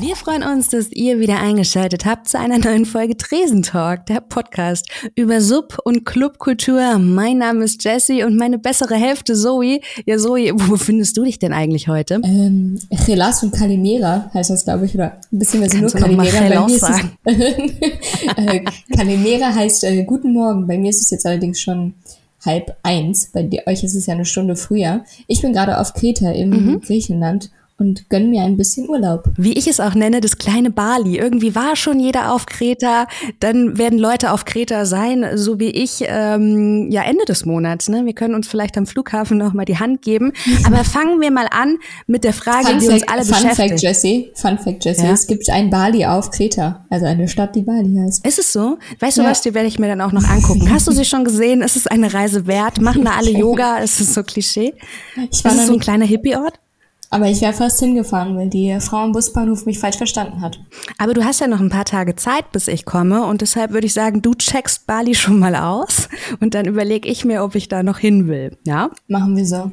Wir freuen uns, dass ihr wieder eingeschaltet habt zu einer neuen Folge Tresentalk, der Podcast über Sub- und Clubkultur. Mein Name ist Jessie und meine bessere Hälfte Zoe. Ja, Zoe, wo findest du dich denn eigentlich heute? Ähm, Gelas und Kalimera heißt das, glaube ich, oder ein bisschen mehr so nur Kannst Kalimera. Bei mir ist sagen? es, äh, Kalimera heißt äh, Guten Morgen. Bei mir ist es jetzt allerdings schon halb eins. Bei euch ist es ja eine Stunde früher. Ich bin gerade auf Kreta im Mhm. Griechenland und gönn mir ein bisschen Urlaub. Wie ich es auch nenne, das kleine Bali. Irgendwie war schon jeder auf Kreta, dann werden Leute auf Kreta sein, so wie ich, ähm, ja Ende des Monats. Ne? Wir können uns vielleicht am Flughafen noch mal die Hand geben. Aber fangen wir mal an mit der Frage, Fun die uns Fact, alle Fun beschäftigt. Fact, Jessie. Fun Fact, Jessie. Ja? Es gibt ein Bali auf Kreta. Also eine Stadt, die Bali heißt. Ist es so? Weißt du Ja. was, die werde ich mir dann auch noch angucken. Hast du sie schon gesehen? Ist es eine Reise wert? Machen da alle Yoga? Ist es so Klischee? Ich Ist war es noch so ein kleiner Hippie-Ort? Aber ich wäre fast hingefahren, weil die Frau am Busbahnhof mich falsch verstanden hat. Aber du hast ja noch ein paar Tage Zeit, bis ich komme. Und deshalb würde ich sagen, du checkst Bali schon mal aus. Und dann überlege ich mir, ob ich da noch hin will. Ja? Machen wir so.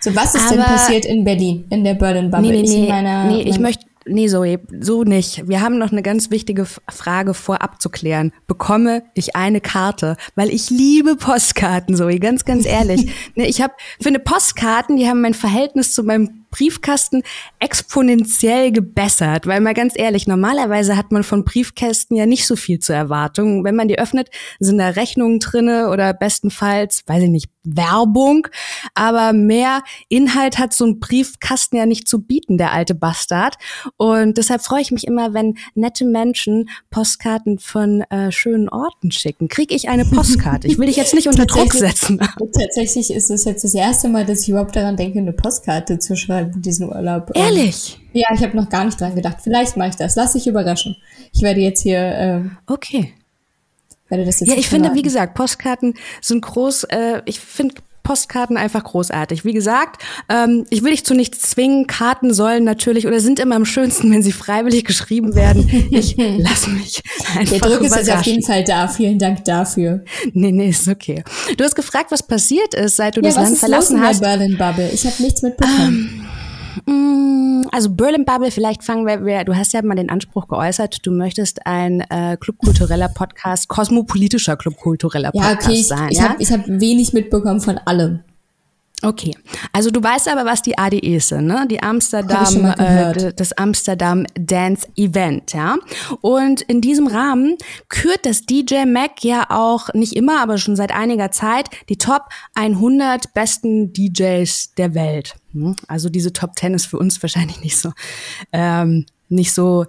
So, was ist denn Aber- passiert in Berlin, in der Berlin Bubble? Nee, nee, ich nee, meiner, nee, ich möchte, nee, Zoe, so nicht. Wir haben noch eine ganz wichtige Frage vorab zu klären. Bekomme ich eine Karte? Weil ich liebe Postkarten, Zoe, ganz, ganz ehrlich. ich habe, finde Postkarten, die haben mein Verhältnis zu meinem Briefkasten exponentiell gebessert, weil mal ganz ehrlich, normalerweise hat man von Briefkästen ja nicht so viel zur Erwartung. Wenn man die öffnet, sind da Rechnungen drinne oder bestenfalls, weiß ich nicht, Werbung, aber mehr Inhalt hat so ein Briefkasten ja nicht zu bieten, der alte Bastard. Und deshalb freue ich mich immer, wenn nette Menschen Postkarten von äh, schönen Orten schicken. Krieg ich eine Postkarte? Ich will dich jetzt nicht unter Druck setzen. Tatsächlich ist es jetzt das erste Mal, dass ich überhaupt daran denke, eine Postkarte zu schreiben für diesen Urlaub. Ähm, Ehrlich? Ja, ich habe noch gar nicht dran gedacht. Vielleicht mache ich das. Lass dich überraschen. Ich werde jetzt hier, ähm, Okay. werde das jetzt Ja, ich finde, wie gesagt, Postkarten sind groß. Äh, ich finde Postkarten einfach großartig. Wie gesagt, ähm, ich will dich zu nichts zwingen. Karten sollen natürlich oder sind immer am schönsten, wenn sie freiwillig geschrieben werden. Ich lass mich einfach Der Druck ist jetzt auf jeden Fall da. Vielen Dank dafür. Nee, nee, ist okay. Du hast gefragt, was passiert ist, seit du Ja, das was Land ist los verlassen in der hast. Berlin Bubble? Ich habe nichts mitbekommen. Mm, Also Berlin Bubble, vielleicht fangen wir, du hast ja mal den Anspruch geäußert, du möchtest ein äh, clubkultureller Podcast, kosmopolitischer clubkultureller ja, Podcast okay, ich, sein. ich ja? habe hab wenig mitbekommen von allem. Okay, also du weißt aber, was die ADEs sind, ne? Die Amsterdam, äh, das Amsterdam Dance Event, ja. Und in diesem Rahmen kürt das DJ Mac ja auch nicht immer, aber schon seit einiger Zeit die Top 100 besten DJs der Welt. hm? Also diese Top 10 ist für uns wahrscheinlich nicht so, ähm, nicht so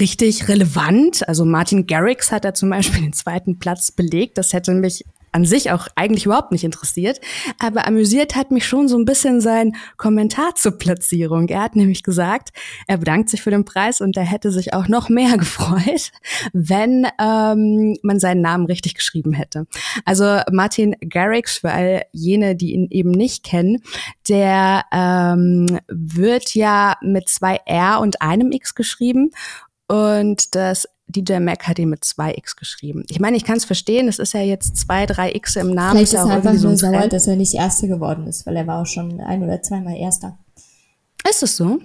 richtig relevant. Also Martin Garrix hat da zum Beispiel den zweiten Platz belegt. Das hätte mich an sich auch eigentlich überhaupt nicht interessiert. Aber amüsiert hat mich schon so ein bisschen sein Kommentar zur Platzierung. Er hat nämlich gesagt, er bedankt sich für den Preis und er hätte sich auch noch mehr gefreut, wenn ähm, man seinen Namen richtig geschrieben hätte. Also Martin Garrix, für all jene, die ihn eben nicht kennen, der ähm, wird ja mit zwei R und einem X geschrieben. Und das DJ Mac hat ihn mit zwei X geschrieben. Ich meine, ich kann es verstehen, es ist ja jetzt zwei, drei X im Namen. Vielleicht ist er einfach so nur sauer, dass er nicht Erster geworden ist, weil er war auch schon ein oder zweimal Erster. Ist es so?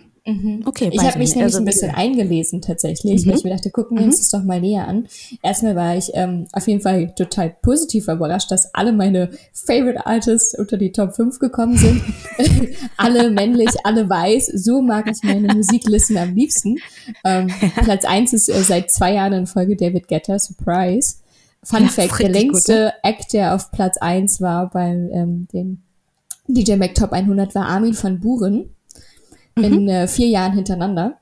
Okay, Ich habe mich nämlich Also, ein bisschen eingelesen tatsächlich, weil ich mir dachte, gucken wir uns das doch mal näher an. Erstmal war ich ähm, auf jeden Fall total positiv überrascht, dass alle meine Favorite Artists unter die Top 5 gekommen sind. alle männlich, alle weiß. So mag ich meine Musiklisten am liebsten. Ähm, Platz 1 ist äh, seit zwei Jahren in Folge David Guetta, Surprise. Fun Ja, Fact, der richtig gut, längste Act, der auf Platz 1 war beim ähm, dem DJ Mac Top 100 war Armin van Buren in äh, vier Jahren hintereinander.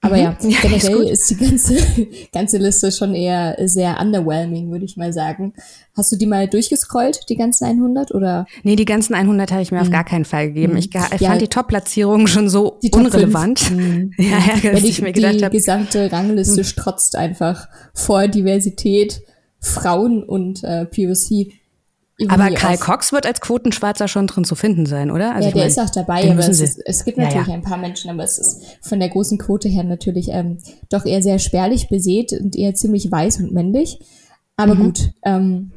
Aber ja, Mhm. Ja, ist generell gut. ist, die ganze, ganze Liste schon eher sehr underwhelming, würde ich mal sagen. Hast du die mal durchgescrollt, die ganzen 100? Oder nee, die ganzen 100 habe ich mir auf gar keinen Fall gegeben. Ich, ga- ich Mhm. Ja. fand die Top-Platzierung schon so unrelevant. Mhm. Ja, ja, ja, dass die, ich mir gedacht die habe, gesamte Rangliste strotzt einfach vor Diversität, Frauen und äh, POC. Aber Karl. Cox wird als Quotenschwarzer schon drin zu finden sein, oder? Also ja, der mein, ist auch dabei, aber es, ist, es gibt Ja, natürlich ja. ein paar Menschen, aber es ist von der großen Quote her natürlich ähm, doch eher sehr spärlich besät und eher ziemlich weiß und männlich. Aber Mhm. gut, ähm,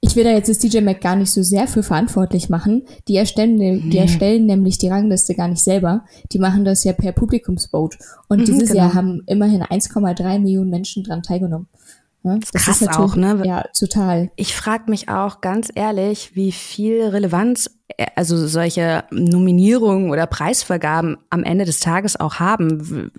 Ich will da jetzt das DJ Mac gar nicht so sehr für verantwortlich machen. Die erstellen, die erstellen nämlich die Rangliste gar nicht selber. Die machen das ja per Publikumsvote. Und mhm, dieses genau. Jahr haben immerhin 1,3 Millionen Menschen dran teilgenommen. Ja, das Krass ist auch, ne? Ja, total. Ich frage mich auch ganz ehrlich, wie viel Relevanz also solche Nominierungen oder Preisvergaben am Ende des Tages auch haben.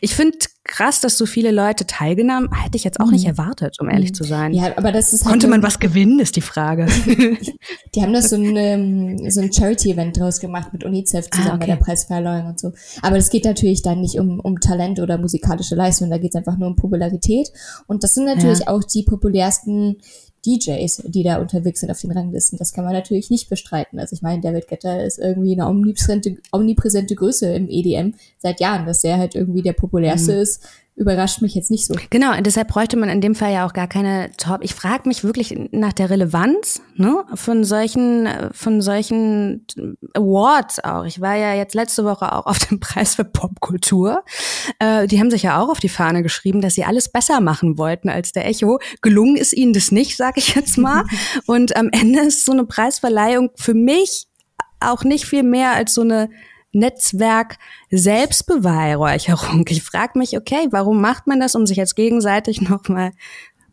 Ich finde krass, dass so viele Leute teilgenommen. Hätte ich jetzt auch mhm. nicht erwartet, um ehrlich mhm. zu sein. Ja, aber das ist halt Konnte man was gewinnen, ist die Frage. die haben das so ein, ähm, so ein Charity-Event draus gemacht mit UNICEF ah, zusammen ah, okay. bei der Preisverleihung und so. Aber es geht natürlich dann nicht um, um Talent oder musikalische Leistung, da geht es einfach nur um Popularität. Und das sind natürlich ja. auch die populärsten DJs, die da unterwegs sind auf den Ranglisten. Das kann man natürlich nicht bestreiten. Also ich meine, David Guetta ist irgendwie eine omnipräsente, omnipräsente Größe im EDM seit Jahren, dass er halt irgendwie der populärste mhm. ist überrascht mich jetzt nicht so. Genau, und deshalb bräuchte man in dem Fall ja auch gar keine Top. Ich frage mich wirklich nach der Relevanz ne, von solchen, von solchen Awards auch. Ich war ja jetzt letzte Woche auch auf dem Preis für Popkultur. Äh, die haben sich ja auch auf die Fahne geschrieben, dass sie alles besser machen wollten als der Echo. Gelungen ist ihnen das nicht, sage ich jetzt mal. und am Ende ist so eine Preisverleihung für mich auch nicht viel mehr als so eine Netzwerk Selbstbeweihräucherung. Ich frage mich, okay, warum macht man das, um sich jetzt gegenseitig nochmal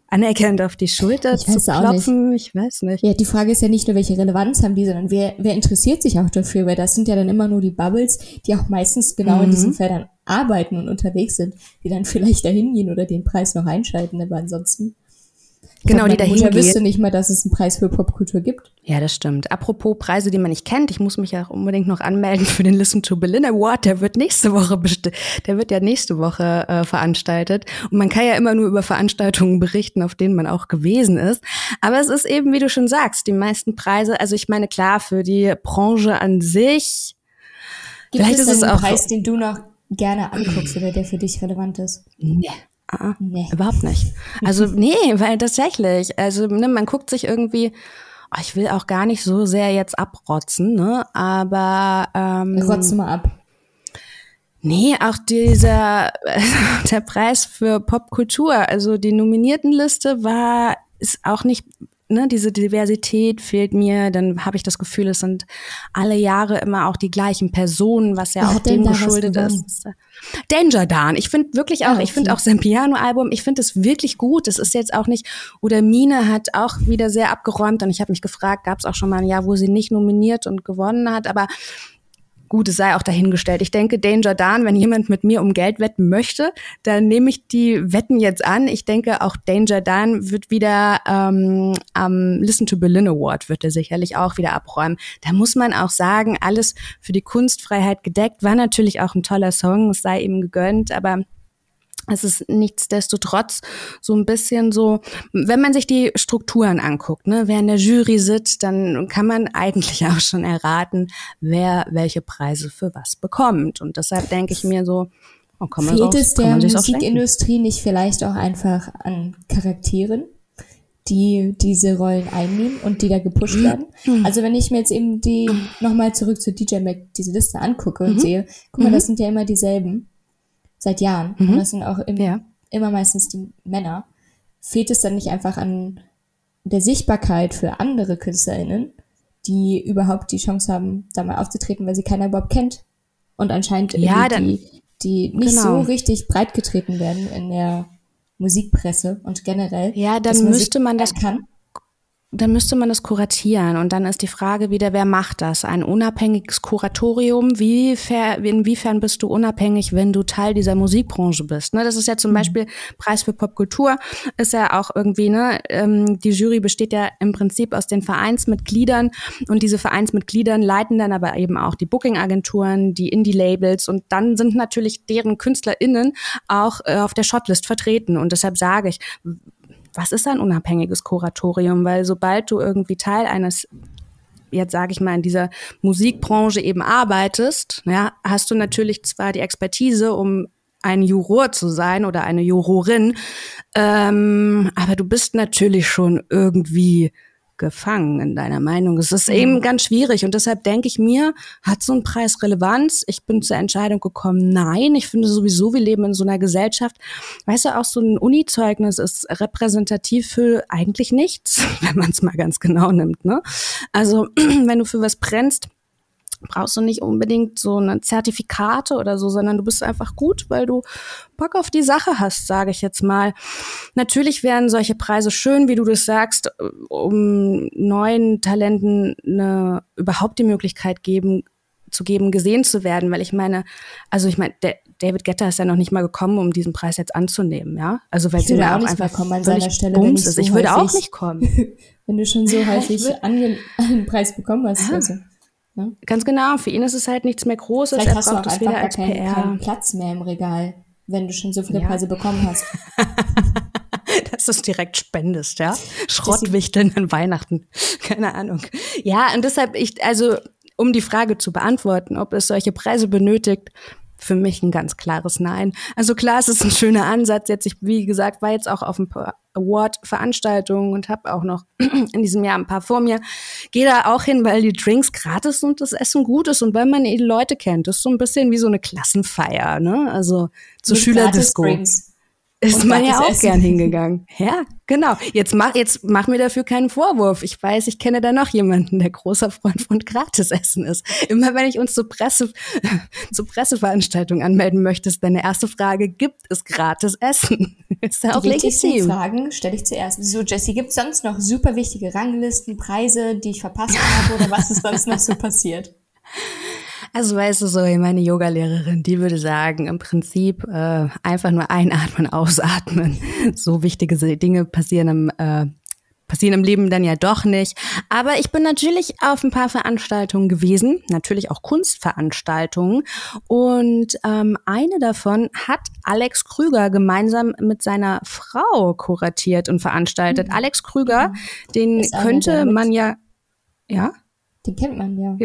anerkennend auf die Schulter zu klopfen? Ich weiß nicht. Ja, die Frage ist ja nicht nur, welche Relevanz haben die, sondern wer, wer interessiert sich auch dafür? Weil das sind ja dann immer nur die Bubbles, die auch meistens genau mhm. in diesen Feldern arbeiten und unterwegs sind, die dann vielleicht dahin gehen oder den Preis noch einschalten, aber ansonsten Genau, die dahin Mutter wüsste nicht mal, dass es einen Preis für Popkultur gibt. Ja, das stimmt. Apropos Preise, die man nicht kennt, ich muss mich ja auch unbedingt noch anmelden für den Listen to Berlin Award. Der wird nächste Woche der wird ja nächste Woche äh, veranstaltet. Und man kann ja immer nur über Veranstaltungen berichten, auf denen man auch gewesen ist. Aber es ist eben, wie du schon sagst, die meisten Preise. Also ich meine klar für die Branche an sich. Gibt vielleicht es ist es einen auch Preis, den du noch gerne anguckst oder der für dich relevant ist? Nee. Ah, nee. Überhaupt nicht. Also nee, weil tatsächlich, also ne, man guckt sich irgendwie, oh, ich will auch gar nicht so sehr jetzt abrotzen, ne? Aber ähm, Rotzen mal ab. Nee, auch dieser der Preis für Popkultur, also die Nominiertenliste war ist auch nicht ne, diese Diversität fehlt mir, dann habe ich das Gefühl, es sind alle Jahre immer auch die gleichen Personen, was ja auch dem geschuldet ist. Danger Dan. Ich finde wirklich auch, ah, okay. ich finde auch sein Piano-Album, ich finde es wirklich gut. Es ist jetzt auch nicht, oder Mine hat auch wieder sehr abgeräumt und ich habe mich gefragt, gab es auch schon mal ein Jahr, wo sie nicht nominiert und gewonnen hat, aber Gut, es sei auch dahingestellt. Ich denke, Danger Dan, wenn jemand mit mir um Geld wetten möchte, dann nehme ich die Wetten jetzt an. Ich denke, auch Danger Dan wird wieder ähm, am Listen to Berlin Award wird er sicherlich auch wieder abräumen. Da muss man auch sagen, alles für die Kunstfreiheit gedeckt. War natürlich auch ein toller Song, es sei ihm gegönnt, aber es ist nichtsdestotrotz so ein bisschen so, wenn man sich die Strukturen anguckt, ne, wer in der Jury sitzt, dann kann man eigentlich auch schon erraten, wer welche Preise für was bekommt. Und deshalb denke ich mir so, oh, kann man Fehlt es der Musikindustrie nicht vielleicht auch einfach an Charakteren? die diese Rollen einnehmen und die da gepusht mhm. werden. Mhm. Also wenn ich mir jetzt eben die nochmal zurück zu DJ Mac diese Liste angucke und mhm. sehe, guck mal, das sind ja immer dieselben seit Jahren. Mhm. Und das sind auch im, ja. immer meistens die Männer. Fehlt es dann nicht einfach an der Sichtbarkeit für andere KünstlerInnen, die überhaupt die Chance haben, da mal aufzutreten, weil sie keiner überhaupt kennt? Und anscheinend ja, dann, die, die nicht genau. so richtig breit getreten werden in der Musikpresse und generell. Ja, dann müsste man das kann dann müsste man das kuratieren und dann ist die Frage wieder, wer macht das? Ein unabhängiges Kuratorium? Wie inwiefern bist du unabhängig, wenn du Teil dieser Musikbranche bist? Ne, das ist ja zum mhm. Beispiel Preis für Popkultur, ist ja auch irgendwie, ne, ähm, die Jury besteht ja im Prinzip aus den Vereinsmitgliedern und diese Vereinsmitgliedern leiten dann aber eben auch die Booking-Agenturen, die Indie-Labels und dann sind natürlich deren KünstlerInnen auch äh, auf der Shotlist vertreten und deshalb sage ich, was ist ein unabhängiges Kuratorium? Weil sobald du irgendwie Teil eines jetzt sage ich mal, in dieser Musikbranche eben arbeitest, ja, hast du natürlich zwar die Expertise, um ein Juror zu sein oder eine Jurorin, ähm, aber du bist natürlich schon irgendwie gefangen in deiner Meinung. Es ist mhm. eben ganz schwierig und deshalb denke ich mir, hat so ein Preis Relevanz? Ich bin zur Entscheidung gekommen, nein. Ich finde sowieso, wir leben in so einer Gesellschaft. Weißt du, auch so ein Uni-Zeugnis ist repräsentativ für eigentlich nichts, wenn man es mal ganz genau nimmt. Ne? Also wenn du für was brennst, brauchst du nicht unbedingt so eine Zertifikate oder so, sondern du bist einfach gut, weil du Bock auf die Sache hast, sage ich jetzt mal. Natürlich wären solche Preise schön, wie du das sagst, um neuen Talenten eine, überhaupt die Möglichkeit geben, zu geben, gesehen zu werden, weil ich meine, also ich meine, David Getter ist ja noch nicht mal gekommen, um diesen Preis jetzt anzunehmen, ja? Also weil ich würde auch, einfach kommen an seiner Stelle, wenn ich, so ich würde auch nicht kommen. wenn du schon so häufig einen Preis bekommen hast. Ja. Also. Ne? Ganz genau, für ihn ist es halt nichts mehr Großes. Vielleicht er hast du auch einfach gar keinen, keinen, Platz mehr im Regal, wenn du schon so viele ja. Preise bekommen hast. Dass du es direkt spendest, ja? Schrottwichteln an Weihnachten. Keine Ahnung. Ja, und deshalb, ich, also, um die Frage zu beantworten, ob es solche Preise benötigt, für mich ein ganz klares Nein. Also klar, es ist ein schöner Ansatz. Jetzt, ich, wie gesagt, war jetzt auch auf ein paar Award-Veranstaltungen und habe auch noch in diesem Jahr ein paar vor mir. Gehe da auch hin, weil die Drinks gratis und das Essen gut ist und weil man die Leute kennt. Das ist so ein bisschen wie so eine Klassenfeier, ne? Also zur Schülerdisco. Ist man ja auch Essen. gern hingegangen. Ja, genau. Jetzt mach, jetzt mach mir dafür keinen Vorwurf. Ich weiß, ich kenne da noch jemanden, der großer Freund von Gratisessen ist. Immer wenn ich uns zur Presse, zur Presseveranstaltung anmelden möchte, ist deine erste Frage, gibt es Gratisessen? Ist ja auch die legitim. Fragen stelle ich zuerst. So, Jesse, gibt es sonst noch super wichtige Ranglisten, Preise, die ich verpasst habe oder was ist sonst noch so passiert? Also weißt du so, meine Yogalehrerin, die würde sagen, im Prinzip äh, einfach nur einatmen, ausatmen. So wichtige Dinge passieren im äh, passieren im Leben dann ja doch nicht. Aber ich bin natürlich auf ein paar Veranstaltungen gewesen, natürlich auch Kunstveranstaltungen. Und ähm, eine davon hat Alex Krüger gemeinsam mit seiner Frau kuratiert und veranstaltet. Mhm. Alex Krüger, den könnte man ja, ja? Den kennt man ja.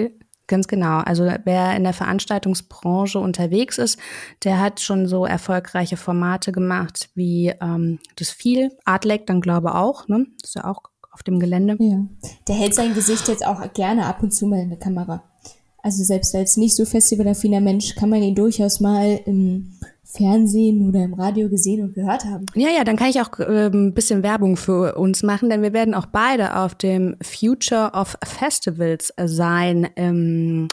Ganz genau. Also wer in der Veranstaltungsbranche unterwegs ist, der hat schon so erfolgreiche Formate gemacht wie ähm, das viel, Artlec dann glaube auch, ne? Ist ja auch auf dem Gelände. Ja. Der hält sein Gesicht jetzt auch gerne ab und zu mal in der Kamera. Also selbst als nicht so festivalaffiner Mensch kann man ihn durchaus mal im Fernsehen oder im Radio gesehen und gehört haben. Ja, ja, dann kann ich auch äh, ein bisschen Werbung für uns machen, denn wir werden auch beide auf dem Future of Festivals sein im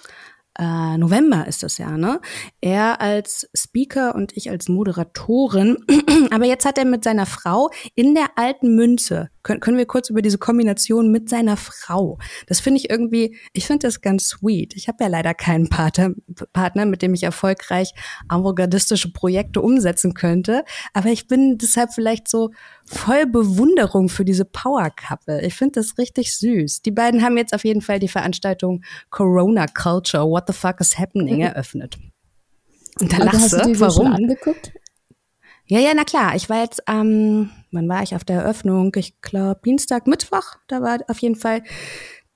äh, November ist das ja, ne? Er als Speaker und ich als Moderatorin. Aber jetzt hat er mit seiner Frau in der alten Münze, können, können wir kurz über diese Kombination mit seiner Frau. Das finde ich irgendwie, ich finde das ganz sweet. Ich habe ja leider keinen Partner, Partner, mit dem ich erfolgreich avantgardistische Projekte umsetzen könnte. Aber ich bin deshalb vielleicht so voll Bewunderung für diese Power Couple. Ich finde das richtig süß. Die beiden haben jetzt auf jeden Fall die Veranstaltung Corona Culture, What the fuck is happening eröffnet. Und da also lachst du, die warum? Schon angeguckt? Ja, ja, na klar. Ich war jetzt, ähm, wann war ich auf der Eröffnung? Ich glaube Dienstag, Mittwoch. Da war auf jeden Fall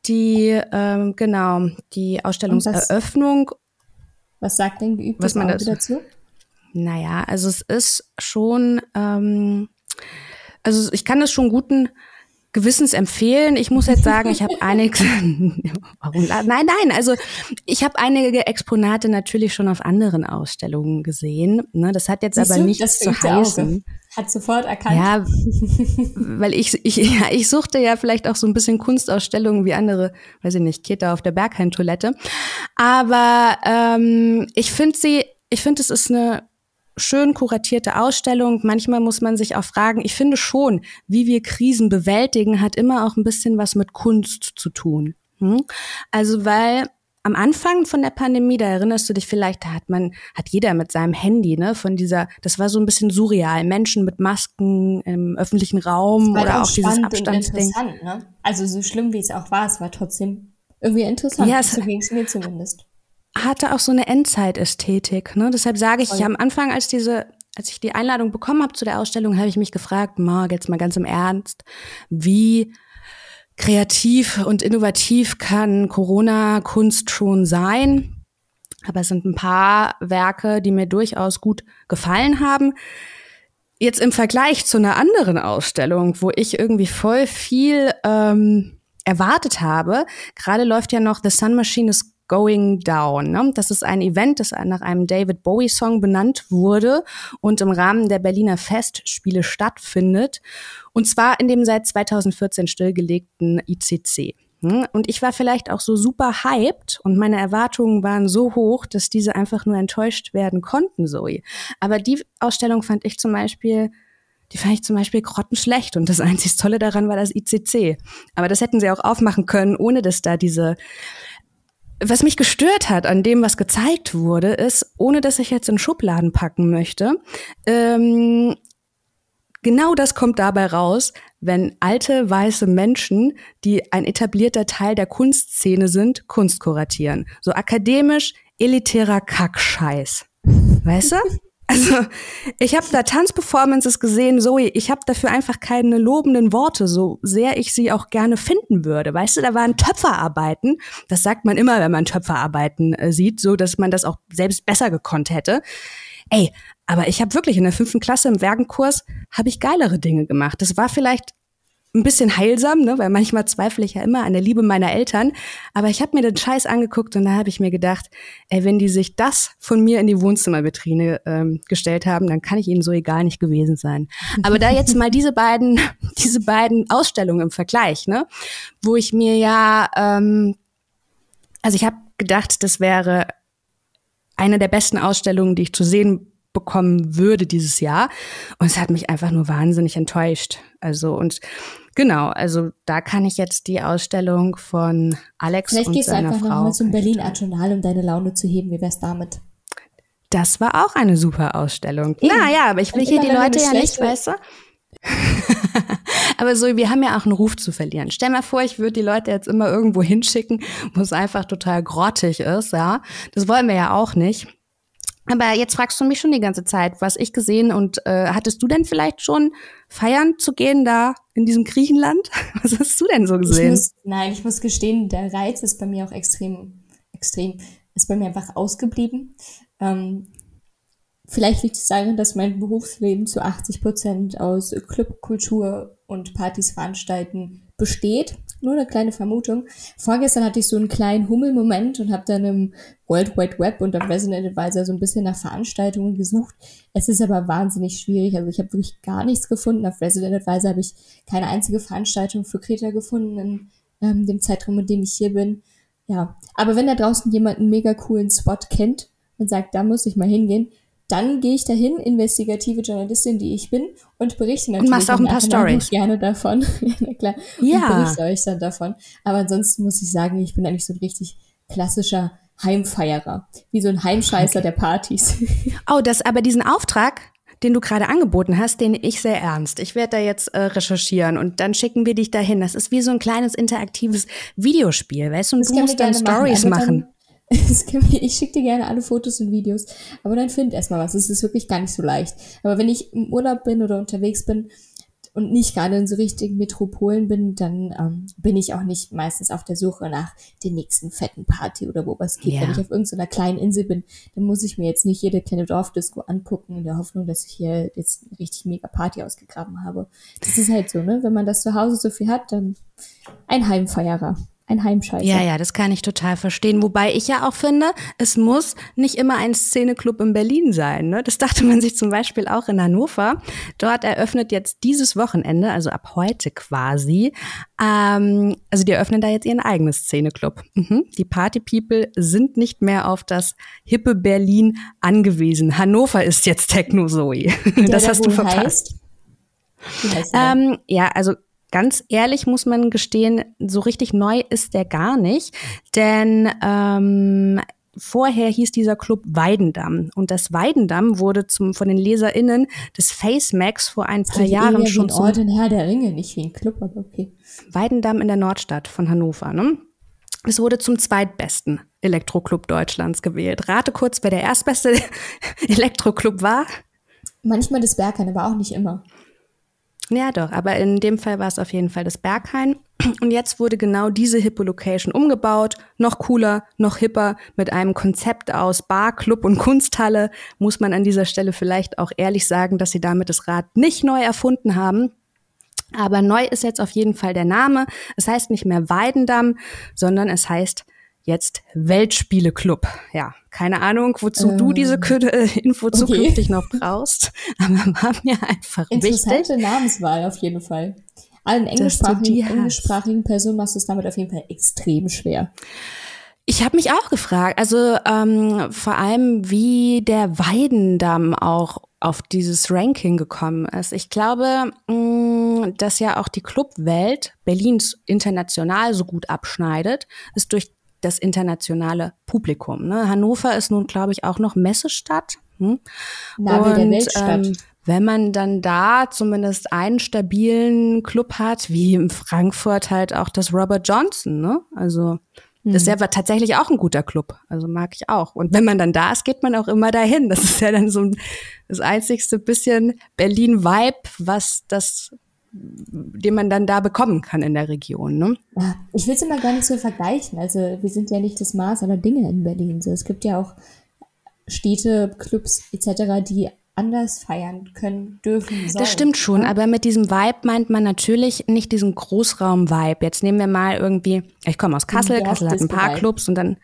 die, ähm, genau, die Ausstellungseröffnung. Was, sagt denn geübt was man dazu? Naja, also es ist schon, ähm, also ich kann das schon guten Gewissens empfehlen. Ich muss jetzt sagen, ich habe einige, warum, nein, nein, also ich habe einige Exponate natürlich schon auf anderen Ausstellungen gesehen. Ne, das hat jetzt Siehst aber du, nichts zu heißen. Hat sofort erkannt. Ja, weil ich, ich, ja, ich suchte ja vielleicht auch so ein bisschen Kunstausstellungen wie andere, weiß ich nicht, Keta auf der Berghain-Toilette. Aber ähm, ich finde sie, ich finde, es ist eine schön kuratierte Ausstellung. Manchmal muss man sich auch fragen, ich finde schon, wie wir Krisen bewältigen, hat immer auch ein bisschen was mit Kunst zu tun. Hm? Also weil am Anfang von der Pandemie, da erinnerst du dich vielleicht, da hat man, hat jeder mit seinem Handy, ne, von dieser, das war so ein bisschen surreal, Menschen mit Masken im öffentlichen Raum oder auch dieses Abstandsding. Ne? Also so schlimm wie es auch war, es war trotzdem irgendwie interessant. Ja, so ging es mir zumindest hatte auch so eine Endzeitästhetik. Ne? Deshalb sage ich, ich am Anfang, als diese, als ich die Einladung bekommen habe zu der Ausstellung, habe ich mich gefragt, Marc, jetzt mal ganz im Ernst, wie kreativ und innovativ kann Corona-Kunst schon sein? Aber es sind ein paar Werke, die mir durchaus gut gefallen haben. Jetzt im Vergleich zu einer anderen Ausstellung, wo ich irgendwie voll viel ähm, erwartet habe. Gerade läuft ja noch The Sun Machine is Going Down. Ne? Das ist ein Event, das nach einem David Bowie-Song benannt wurde und im Rahmen der Berliner Festspiele stattfindet. Und zwar in dem seit 2014 stillgelegten ICC. Hm? Und ich war vielleicht auch so super hyped und meine Erwartungen waren so hoch, dass diese einfach nur enttäuscht werden konnten, Zoe. Aber die Ausstellung fand ich zum Beispiel die fand ich zum Beispiel grottenschlecht und das einzig Tolle daran war das ICC. Aber das hätten sie auch aufmachen können, ohne dass da diese was mich gestört hat an dem, was gezeigt wurde, ist, ohne dass ich jetzt in Schubladen packen möchte, ähm, genau das kommt dabei raus, wenn alte weiße Menschen, die ein etablierter Teil der Kunstszene sind, Kunst kuratieren. So akademisch elitärer Kackscheiß. Weißt du? Also, ich habe da Tanzperformances gesehen, Zoe, ich habe dafür einfach keine lobenden Worte, so sehr ich sie auch gerne finden würde. Weißt du, da waren Töpferarbeiten, das sagt man immer, wenn man Töpferarbeiten äh, sieht, so dass man das auch selbst besser gekonnt hätte. Ey, aber ich habe wirklich in der fünften Klasse im Werkenkurs habe ich geilere Dinge gemacht. Das war vielleicht ein bisschen heilsam, ne? weil manchmal zweifle ich ja immer an der Liebe meiner Eltern. Aber ich habe mir den Scheiß angeguckt und da habe ich mir gedacht, ey, wenn die sich das von mir in die Wohnzimmervitrine ähm, gestellt haben, dann kann ich ihnen so egal nicht gewesen sein. Aber da jetzt mal diese beiden, diese beiden Ausstellungen im Vergleich, ne, wo ich mir ja, ähm, also ich habe gedacht, das wäre eine der besten Ausstellungen, die ich zu sehen bekommen würde dieses Jahr. Und es hat mich einfach nur wahnsinnig enttäuscht. Also und genau, also da kann ich jetzt die Ausstellung von Alex Vielleicht und gehst du einfach nochmal zum Berlin Art Journal, um deine Laune zu heben. Wie wär's damit? Das war auch eine super Ausstellung. Eben. Naja, aber ich will Und hier die Leute ja nicht, weißt du? aber so, wir haben ja auch einen Ruf zu verlieren. Stell mal vor, ich würde die Leute jetzt immer irgendwo hinschicken, wo es einfach total grottig ist, ja. Das wollen wir ja auch nicht. Aber jetzt fragst du mich schon die ganze Zeit, was ich gesehen und äh, hattest du denn vielleicht schon feiern zu gehen da in diesem Griechenland? Was hast du denn so Ich gesehen? muss, nein, ich muss gestehen, der Reiz ist bei mir auch extrem, extrem, ist bei mir einfach ausgeblieben. Ähm, vielleicht liegt es daran, dass mein Berufsleben zu 80 Prozent aus Clubkultur und Partys veranstalten besteht. Nur eine kleine Vermutung. Vorgestern hatte ich so einen kleinen Hummelmoment und habe dann im World Wide Web und auf Resident Advisor so ein bisschen nach Veranstaltungen gesucht. Es ist aber wahnsinnig schwierig. Also ich habe wirklich gar nichts gefunden. Auf Resident Advisor habe ich keine einzige Veranstaltung für Kreta gefunden in ähm, dem Zeitraum, in dem ich hier bin. Ja, aber wenn da draußen jemand einen mega coolen Spot kennt und sagt, da muss ich mal hingehen, dann gehe ich dahin, investigative Journalistin, die ich bin, und berichte natürlich machst auch ein paar Stories. gerne davon. ja, na klar. Und Ja. berichte euch dann davon. Aber ansonsten muss ich sagen, ich bin eigentlich so ein richtig klassischer Heimfeierer. Wie so ein Heimscheißer der Partys. Oh, das aber diesen Auftrag, den du gerade angeboten hast, den ich sehr ernst. Ich werde da jetzt äh, recherchieren und dann schicken wir dich dahin. Das ist wie so ein kleines interaktives Videospiel, weißt du? Und Das du musst dann Stories aber machen. Ich schicke dir gerne alle Fotos und Videos, aber dann find erstmal was. Es ist wirklich gar nicht so leicht. Aber wenn ich im Urlaub bin oder unterwegs bin und nicht gerade in so richtigen Metropolen bin, dann ähm, bin ich auch nicht meistens auf der Suche nach der nächsten fetten Party oder wo was geht. Ja. Wenn ich auf irgendeiner kleinen Insel bin, dann muss ich mir jetzt nicht jede kleine Dorfdisco angucken in der Hoffnung, dass ich hier jetzt eine richtig mega Party ausgegraben habe. Das ist halt so, ne? Wenn man das zu Hause so viel hat, dann ein Heimfeierer. Ein Heimscheißer. Ja, ja, das kann ich total verstehen. Wobei ich ja auch finde, es muss nicht immer ein Szeneclub in Berlin sein. Ne? Das dachte man sich zum Beispiel auch in Hannover. Dort eröffnet jetzt dieses Wochenende, also ab heute quasi, ähm, also die eröffnen da jetzt ihren eigenen Szeneclub. Mhm. Die Party People sind nicht mehr auf das hippe Berlin angewiesen. Hannover ist jetzt Techno Zoe. Das da hast du verpasst. Heißt, wie heißt? Ähm, ja, also ganz ehrlich muss man gestehen, so richtig neu ist der gar nicht. Denn ähm, vorher hieß dieser Club Weidendamm. Und das Weidendamm wurde zum, von den LeserInnen des Face Max vor ein paar Jahren schon zum Ort in Herr der Ringe, nicht wie ein Club, aber okay. Weidendamm in der Nordstadt von Hannover. Ne? Es wurde zum zweitbesten Elektroclub Deutschlands gewählt. Rate kurz, wer der erstbeste Elektroclub war. Manchmal das Berghain, aber auch nicht immer. Ja, doch, aber in dem Fall war es auf jeden Fall das Berghain. Und jetzt wurde genau diese hippe Location umgebaut. Noch cooler, noch hipper, mit einem Konzept aus Bar, Club und Kunsthalle. Muss man an dieser Stelle vielleicht auch ehrlich sagen, dass sie damit das Rad nicht neu erfunden haben. Aber neu ist jetzt auf jeden Fall der Name. Es heißt nicht mehr Weidendamm, sondern es heißt jetzt Weltspiele-Club. Ja, keine Ahnung, wozu ähm, du diese äh, Info okay. zukünftig noch brauchst, aber war mir einfach Interessante wichtig. Namenswahl auf jeden Fall. Allen englischsprachigen, englischsprachigen Personen machst du es damit auf jeden Fall extrem schwer. Ich habe mich auch gefragt, also ähm, vor allem, wie der Weidendamm auch auf dieses Ranking gekommen ist. Ich glaube, mh, mm, dass ja auch die Clubwelt Berlins international so gut abschneidet, ist durch das internationale Publikum. Ne? Hannover ist nun, glaube ich, auch noch Messestadt. Hm? Nabel Und, der Weltstadt. Ähm, wenn man dann da zumindest einen stabilen Club hat, wie in Frankfurt halt auch das Robert Johnson, ne? Also das ist ja hm. tatsächlich auch ein guter Club. Also mag ich auch. Und wenn man dann da ist, geht man auch immer dahin. Das ist ja dann so ein, das einzigste bisschen Berlin-Vibe, was das den man dann da bekommen kann in der Region. Ne? Ich will es immer gar nicht so vergleichen. Also wir sind ja nicht das Maß aller Dinge in Berlin. So, es gibt ja auch Städte, Clubs etc., die anders feiern können, dürfen, sollen. Das stimmt schon, ja? aber mit diesem Vibe meint man natürlich nicht diesen Großraum-Vibe. Jetzt nehmen wir mal irgendwie, ich komme aus Kassel, Kassel hat ein paar Clubs und dann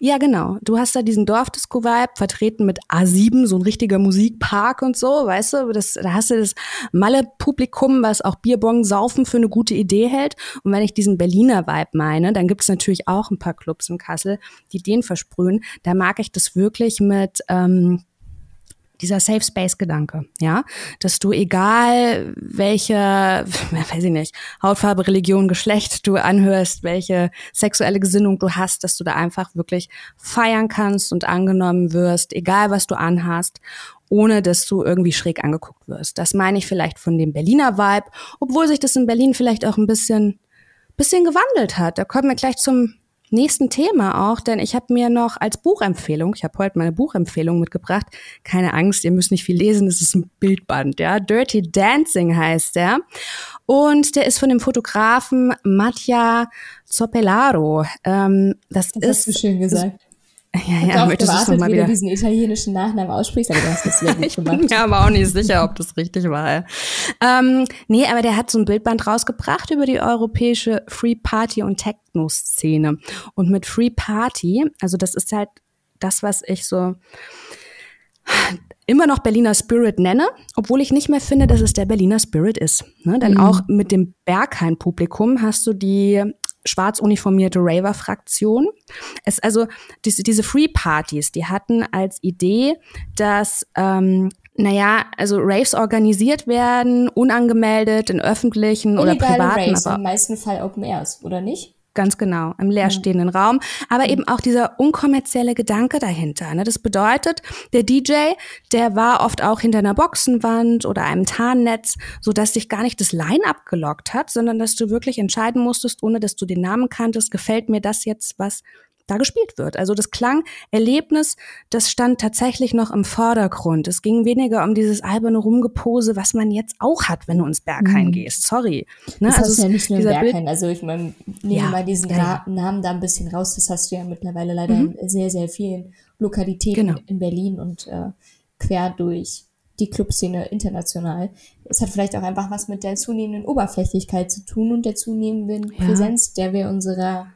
ja, genau. Du hast da diesen Dorfdisco-Vibe, vertreten mit A7, so ein richtiger Musikpark und so, weißt du? Das, da hast du das Malle-Publikum, was auch Bierbong saufen für eine gute Idee hält. Und wenn ich diesen Berliner Vibe meine, dann gibt es natürlich auch ein paar Clubs in Kassel, die den versprühen. Da mag ich das wirklich mit ähm, dieser Safe Space Gedanke, ja, dass du egal welche, weiß ich nicht, Hautfarbe, Religion, Geschlecht du anhörst, welche sexuelle Gesinnung du hast, dass du da einfach wirklich feiern kannst und angenommen wirst, egal was du anhast, ohne dass du irgendwie schräg angeguckt wirst. Das meine ich vielleicht von dem Berliner Vibe, obwohl sich das in Berlin vielleicht auch ein bisschen bisschen gewandelt hat. Da kommen wir gleich zum nächsten Thema auch, denn ich habe mir noch als Buchempfehlung, ich habe heute meine Buchempfehlung mitgebracht, keine Angst, ihr müsst nicht viel lesen, das ist ein Bildband, ja, Dirty Dancing heißt der und der ist von dem Fotografen Mattia Zoppelaro. Ähm, das, das ist, hast du schön gesagt. Ja, ja, möchtest du mal wieder diesen italienischen Nachnamen aussprichst, aber du hast das sehr gut gemacht. ich bin mir aber auch nicht sicher, ob das richtig war. Ähm, nee, aber der hat so ein Bildband rausgebracht über die europäische Free Party und Techno-Szene. Und mit Free Party, also das ist halt das, was ich so immer noch Berliner Spirit nenne, obwohl ich nicht mehr finde, dass es der Berliner Spirit ist. Ne? Denn mhm. auch mit dem Berghain-Publikum hast du die schwarz uniformierte Raver-Fraktion. Es also diese, diese Free Parties, die hatten als Idee, dass ähm, naja, also Raves organisiert werden, unangemeldet in öffentlichen Illegale oder privaten. Raves, aber im meisten Fall Open Airs, oder nicht? Ganz genau, im leerstehenden mhm. Raum. Aber mhm. eben auch dieser unkommerzielle Gedanke dahinter. Ne? Das bedeutet, der DJ, der war oft auch hinter einer Boxenwand oder einem Tarnnetz, so dass sich gar nicht das Line-up gelockt hat, sondern dass du wirklich entscheiden musstest, ohne dass du den Namen kanntest, gefällt mir das jetzt, was da gespielt wird. Also das Klangerlebnis, das stand tatsächlich noch im Vordergrund. Es ging weniger um dieses alberne Rumgepose, was man jetzt auch hat, wenn du ins Berghain mhm. gehst. Sorry. Ne? Das also ist ja nicht nur im Berghain. Also ich meine, nehmen ja, mal diesen ja, ja. Namen da ein bisschen raus. Das hast du ja mittlerweile leider mhm. in sehr, sehr vielen Lokalitäten genau. in Berlin und äh, quer durch die Clubszene international. Es hat vielleicht auch einfach was mit der zunehmenden Oberflächlichkeit zu tun und der zunehmenden Präsenz, der wir unserer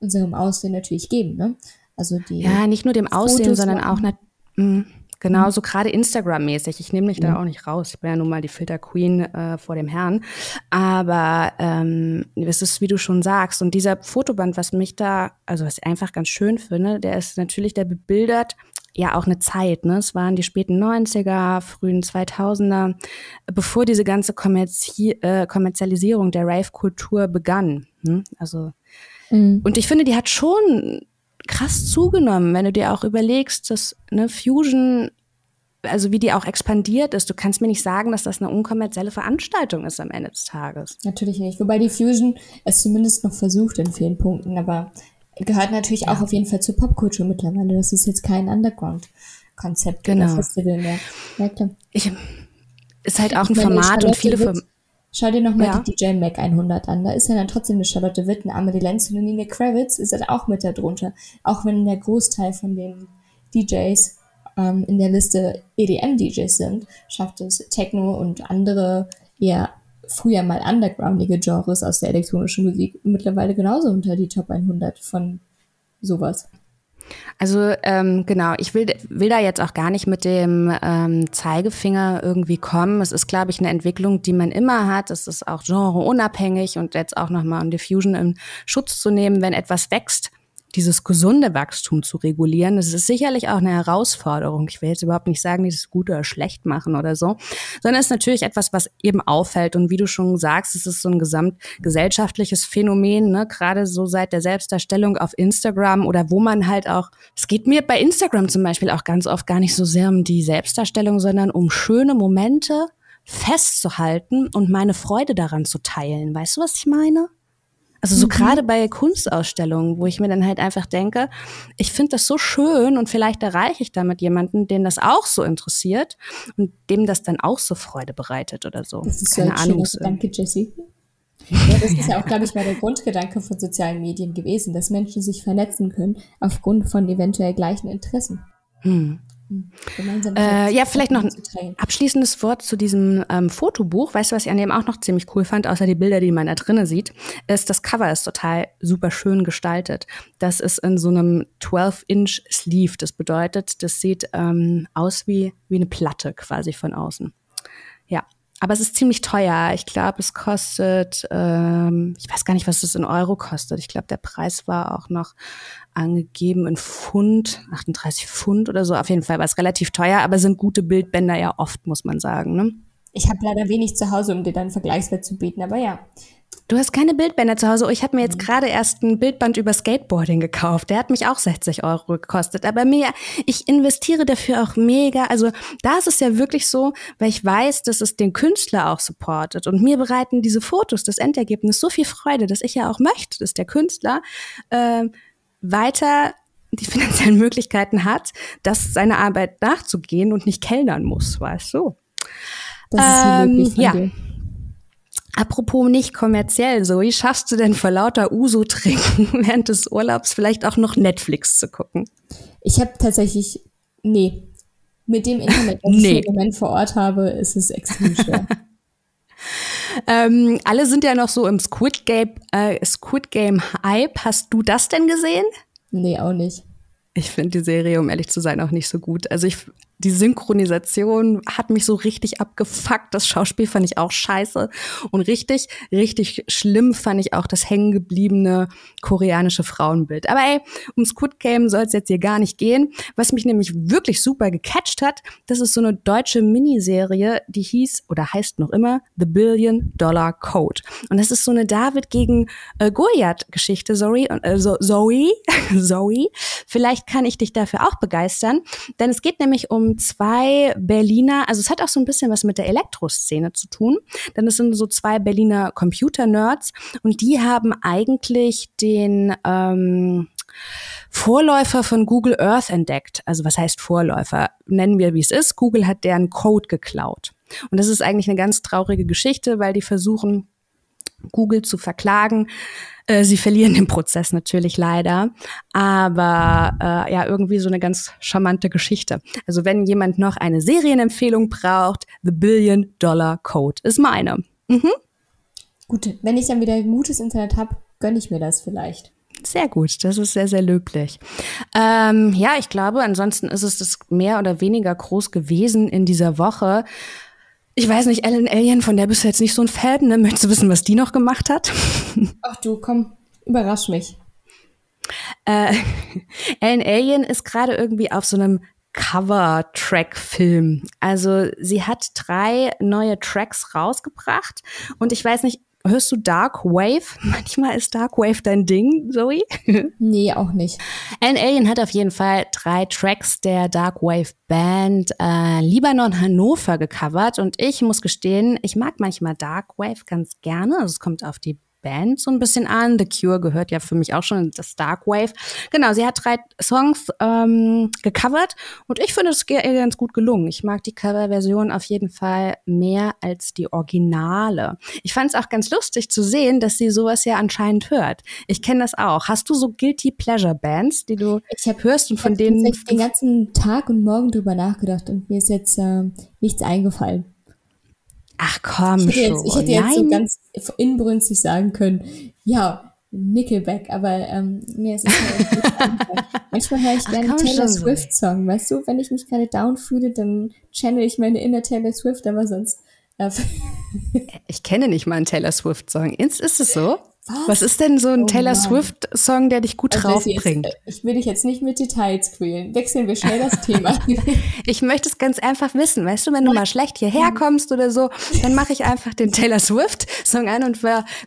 unserem Aussehen natürlich geben. Ne? Also die ja, nicht nur dem Aussehen, sondern auch mh, mm, genauso mhm. gerade Instagram-mäßig. Ich nehme mich da auch nicht raus. Ich bin ja nun mal die Filter-Queen äh, vor dem Herrn. Aber ähm, es ist, wie du schon sagst, und dieser Fotoband, was mich da, also was ich einfach ganz schön finde, der ist natürlich, der bebildert ja auch eine Zeit, ne? Es waren die späten 90er, frühen 2000er, bevor diese ganze Kommerzi äh, Kommerzialisierung der Rave-Kultur begann. Hm? Also Mhm. Und ich finde, die hat schon krass zugenommen, wenn du dir auch überlegst, dass eine Fusion, also wie die auch expandiert ist. Du kannst mir nicht sagen, dass das eine unkommerzielle Veranstaltung ist am Ende des Tages. Natürlich nicht. Wobei die Fusion es zumindest noch versucht in vielen Punkten, aber gehört natürlich ja. auch auf jeden Fall zur Popkultur mittlerweile. Das ist jetzt kein Underground-Konzept genau. oder Festival mehr. Ja, klar. Ich, ist halt auch ein Format und viele Firmen. Schau dir nochmal ja. die DJ Mac 100 an. Da ist ja dann trotzdem eine Charlotte Witt, eine Amelie Lenz und eine Nina Kravitz ist halt auch mit da drunter. Auch wenn der Großteil von den DJs ähm, in der Liste EDM-DJs sind, schafft es Techno und andere eher früher mal undergroundige Genres aus der elektronischen Musik mittlerweile genauso unter die Top 100 von sowas. Also ähm, genau, ich will, will da jetzt auch gar nicht mit dem ähm, Zeigefinger irgendwie kommen. Es ist, glaube ich, eine Entwicklung, die man immer hat. Es ist auch genreunabhängig und jetzt auch nochmal um Diffusion in Schutz zu nehmen, wenn etwas wächst, dieses gesunde Wachstum zu regulieren. Das ist sicherlich auch eine Herausforderung. Ich will jetzt überhaupt nicht sagen, dieses gut oder schlecht machen oder so, sondern es ist natürlich etwas, was eben auffällt. Und wie du schon sagst, es ist so ein gesamtgesellschaftliches Phänomen, ne? gerade so seit der Selbstdarstellung auf Instagram oder wo man halt auch, es geht mir bei Instagram zum Beispiel auch ganz oft gar nicht so sehr um die Selbstdarstellung, sondern um schöne Momente festzuhalten und meine Freude daran zu teilen. Weißt du, was ich meine? Also so mhm. gerade bei Kunstausstellungen, wo ich mir dann halt einfach denke, ich finde das so schön und vielleicht erreiche ich damit jemanden, den das auch so interessiert und dem das dann auch so Freude bereitet oder so. Das ist Keine so ein Ahnung. Danke, Jessie. Ja, das ist ja auch, glaube ich, mal der Grundgedanke von sozialen Medien gewesen, dass Menschen sich vernetzen können aufgrund von eventuell gleichen Interessen. Hm. Äh, ja, vielleicht noch ein abschließendes Wort zu diesem ähm, Fotobuch. Weißt du, was ich an dem auch noch ziemlich cool fand, außer die Bilder, die man da drinnen sieht, ist das Cover ist total super schön gestaltet. Das ist in so einem 12-Inch Sleeve. Das bedeutet, das sieht ähm, aus wie, wie eine Platte quasi von außen. Ja, aber es ist ziemlich teuer. Ich glaube, es kostet, ähm, ich weiß gar nicht, was es in Euro kostet. Ich glaube, der Preis war auch noch angegeben in Pfund, 38 Pfund oder so. Auf jeden Fall war es relativ teuer, aber sind gute Bildbänder ja oft, muss man sagen. Ne? Ich habe leider wenig zu Hause, um dir dann Vergleichswert zu bieten, aber ja. Du hast keine Bildbänder zu Hause. Oh, ich habe mir jetzt mhm. gerade erst ein Bildband über Skateboarding gekauft. Der hat mich auch 60 Euro gekostet. Aber mir, ich investiere dafür auch mega. Also da ist es ja wirklich so, weil ich weiß, dass es den Künstler auch supportet. Und mir bereiten diese Fotos, das Endergebnis, so viel Freude, dass ich ja auch möchte, dass der Künstler äh, weiter die finanziellen Möglichkeiten hat, das seine Arbeit nachzugehen und nicht kellnern muss, weißt du? Das ist ähm, ja. Dir. Apropos nicht kommerziell, so wie schaffst du denn vor lauter Uso trinken während des Urlaubs vielleicht auch noch Netflix zu gucken? Ich habe tatsächlich, nee, mit dem Internet, das nee. ich im Moment vor Ort habe, ist es extrem schwer. ähm, alle sind ja noch so im Squid Game, äh, Squid Game Hype. Hast du das denn gesehen? Nee, auch nicht. Ich finde die Serie, um ehrlich zu sein, auch nicht so gut. Also ich die Synchronisation hat mich so richtig abgefuckt. Das Schauspiel fand ich auch scheiße. Und richtig, richtig schlimm fand ich auch das hängengebliebene koreanische Frauenbild. Aber ey, um Squid Game soll es jetzt hier gar nicht gehen. Was mich nämlich wirklich super gecatcht hat, das ist so eine deutsche Miniserie, die hieß oder heißt noch immer The Billion Dollar Code. Und das ist so eine David gegen äh, Goliath-Geschichte. Sorry, äh, so, Zoe, Zoe. Vielleicht kann ich dich dafür auch begeistern, denn es geht nämlich um zwei Berliner, also es hat auch so ein bisschen was mit der Elektroszene zu tun, denn es sind so zwei Berliner Computer-Nerds und die haben eigentlich den ähm, Vorläufer von Google Earth entdeckt. Also was heißt Vorläufer? Nennen wir, wie es ist. Google hat deren Code geklaut. Und das ist eigentlich eine ganz traurige Geschichte, weil die versuchen, Google zu verklagen. Äh, sie verlieren den Prozess natürlich leider, aber äh, ja, irgendwie so eine ganz charmante Geschichte. Also wenn jemand noch eine Serienempfehlung braucht, The Billion Dollar Code ist meine. Mhm. Gut, wenn ich dann wieder gutes Internet habe, gönne ich mir das vielleicht. Sehr gut, das ist sehr, sehr löblich. Ähm, ja, ich glaube, ansonsten ist es das mehr oder weniger groß gewesen in dieser Woche. Ich weiß nicht, Ellen Alien, von der bist du jetzt nicht so ein Fan, ne? Möchtest du wissen, was die noch gemacht hat? Ach du, komm, überrasch mich. Äh, Ellen Alien ist gerade irgendwie auf so einem Cover-Track-Film. Also sie hat drei neue Tracks rausgebracht und ich weiß nicht, Hörst du Dark Wave? Manchmal ist Dark Wave dein Ding, Zoe? Nee, auch nicht. Alan Alien hat auf jeden Fall drei Tracks der Dark Wave Band äh, Libanon Hannover gecovert und ich muss gestehen, ich mag manchmal Dark Wave ganz gerne. Also es kommt auf die Band so ein bisschen an. The Cure gehört ja für mich auch schon in das Dark Wave. Genau, sie hat drei Songs ähm, gecovert und ich finde es ganz gut gelungen. Ich mag die Coverversion auf jeden Fall mehr als die Originale. Ich fand es auch ganz lustig zu sehen, dass sie sowas ja anscheinend hört. Ich kenne das auch. Hast du so Guilty Pleasure Bands, die du ich hab, hörst und von denen ich den ganzen Tag und Morgen drüber nachgedacht und mir ist jetzt äh, nichts eingefallen. Ach komm ich hätte schon. Jetzt, ich hätte jetzt so ganz inbrünstig sagen können, ja, Nickelback, aber ähm, nee, es ist halt Manchmal höre ich gerne Taylor Swift Song, weißt du, wenn ich mich gerade down fühle, dann channel ich meine inner Taylor Swift, aber sonst äh, ich kenne nicht mal einen Taylor Swift Song. Ist, ist es so? Was? Was ist denn so ein oh Taylor Swift-Song, der dich gut also draufbringt? Jetzt, ich will dich jetzt nicht mit Details quälen. Wechseln wir schnell das Thema. ich möchte es ganz einfach wissen. Weißt du, wenn du mal schlecht hierher kommst oder so, dann mache ich einfach den Taylor Swift-Song an und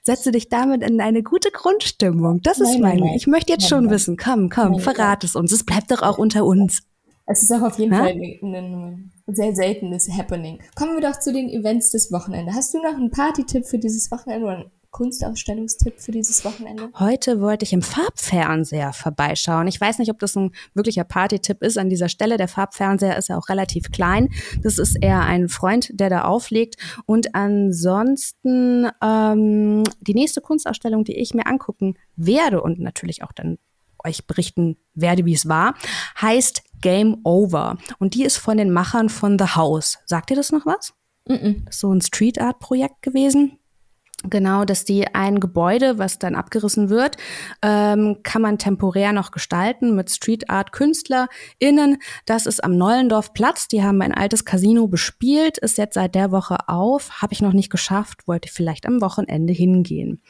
setze dich damit in eine gute Grundstimmung. Das ist mein. Ich möchte jetzt schon wissen. Komm, komm, verrat es uns. Es bleibt doch auch unter uns. Es ist auch auf jeden ha? Fall ein, ein sehr seltenes Happening. Kommen wir doch zu den Events des Wochenendes. Hast du noch einen Party-Tipp für dieses Wochenende Kunstausstellungstipp für dieses Wochenende? Heute wollte ich im Farbfernseher vorbeischauen. Ich weiß nicht, ob das ein wirklicher Party-Tipp ist an dieser Stelle. Der Farbfernseher ist ja auch relativ klein. Das ist eher ein Freund, der da auflegt. Und ansonsten ähm, die nächste Kunstausstellung, die ich mir angucken werde und natürlich auch dann euch berichten werde, wie es war, heißt Game Over. Und die ist von den Machern von The House. Sagt ihr das noch was? Mm -mm. So ein Street Art Projekt gewesen. Genau, dass die ein Gebäude, was dann abgerissen wird, ähm, kann man temporär noch gestalten mit Street Art KünstlerInnen. Das ist am Neulendorf Platz. Die haben ein altes Casino bespielt, ist jetzt seit der Woche auf. Habe ich noch nicht geschafft, wollte vielleicht am Wochenende hingehen.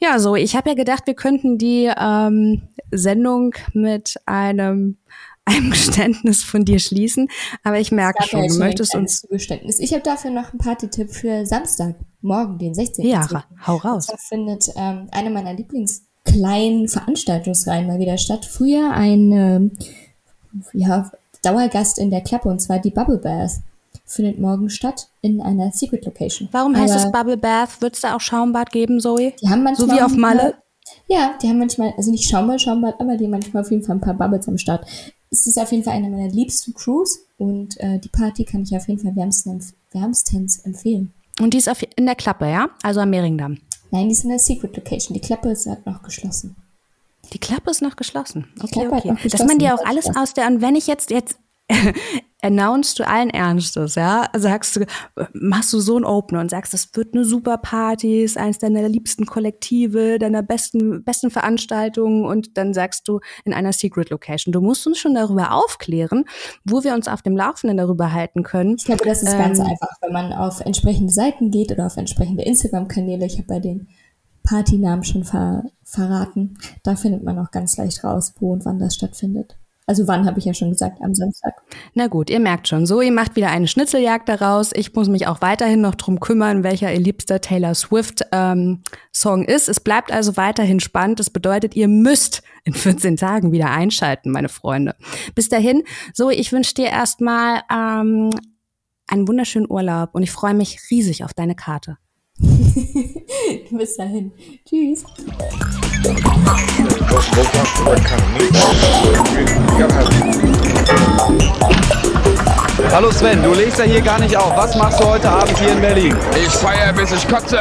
Ja, so, ich habe ja gedacht, wir könnten die ähm, Sendung mit einem einem Geständnis von dir schließen, aber ich merke schon, du möchtest uns Geständnis. Ich habe dafür noch einen Partytipp für Samstag, morgen, den 16. Ja, hau raus. Da findet ähm, eine meiner Lieblingskleinen Veranstaltungsreihen mal wieder statt. Früher ein ähm, ja, Dauergast in der Klappe und zwar die Bubble Bath findet morgen statt in einer Secret Location. Warum heißt es Bubble Bath? Wird es da auch Schaumbad geben, Zoe? Die haben manchmal so wie auf Malle? Ja, die haben manchmal, also nicht Schaumbad, Schaumbad, aber die haben manchmal auf jeden Fall ein paar Bubbles am Start. Es ist auf jeden Fall eine meiner liebsten Crews und äh, die Party kann ich auf jeden Fall wärmstens, wärmstens empfehlen. Und die ist auf, in der Klappe, ja? Also am Mehringdamm? Nein, die ist in der Secret Location. Die Klappe ist halt noch geschlossen. Die Klappe ist noch geschlossen. Okay, okay. Noch geschlossen. Dass man dir auch alles aus der, und wenn ich jetzt, jetzt announcest du allen Ernstes, ja, sagst du, machst du so ein Opener und sagst, das wird eine super Party, ist eines deiner liebsten Kollektive, deiner besten, besten Veranstaltungen und dann sagst du in einer Secret Location. Du musst uns schon darüber aufklären, wo wir uns auf dem Laufenden darüber halten können. Ich glaube, das ist ähm, ganz einfach, wenn man auf entsprechende Seiten geht oder auf entsprechende Instagram-Kanäle. Ich habe bei den Partynamen schon ver verraten. Da findet man auch ganz leicht raus, wo und wann das stattfindet. Also wann habe ich ja schon gesagt, am Samstag. Na gut, ihr merkt schon, Zoe macht wieder eine Schnitzeljagd daraus. Ich muss mich auch weiterhin noch drum kümmern, welcher ihr liebster Taylor Swift ähm, Song ist. Es bleibt also weiterhin spannend. Das bedeutet, ihr müsst in 14 Tagen wieder einschalten, meine Freunde. Bis dahin, Zoe, ich wünsche dir erstmal ähm, einen wunderschönen Urlaub und ich freue mich riesig auf deine Karte. Bis dahin. Tschüss. Hallo Sven, du legst ja hier gar nicht auf. Was machst du heute Abend hier in Berlin? Ich feiere bis ich kotze.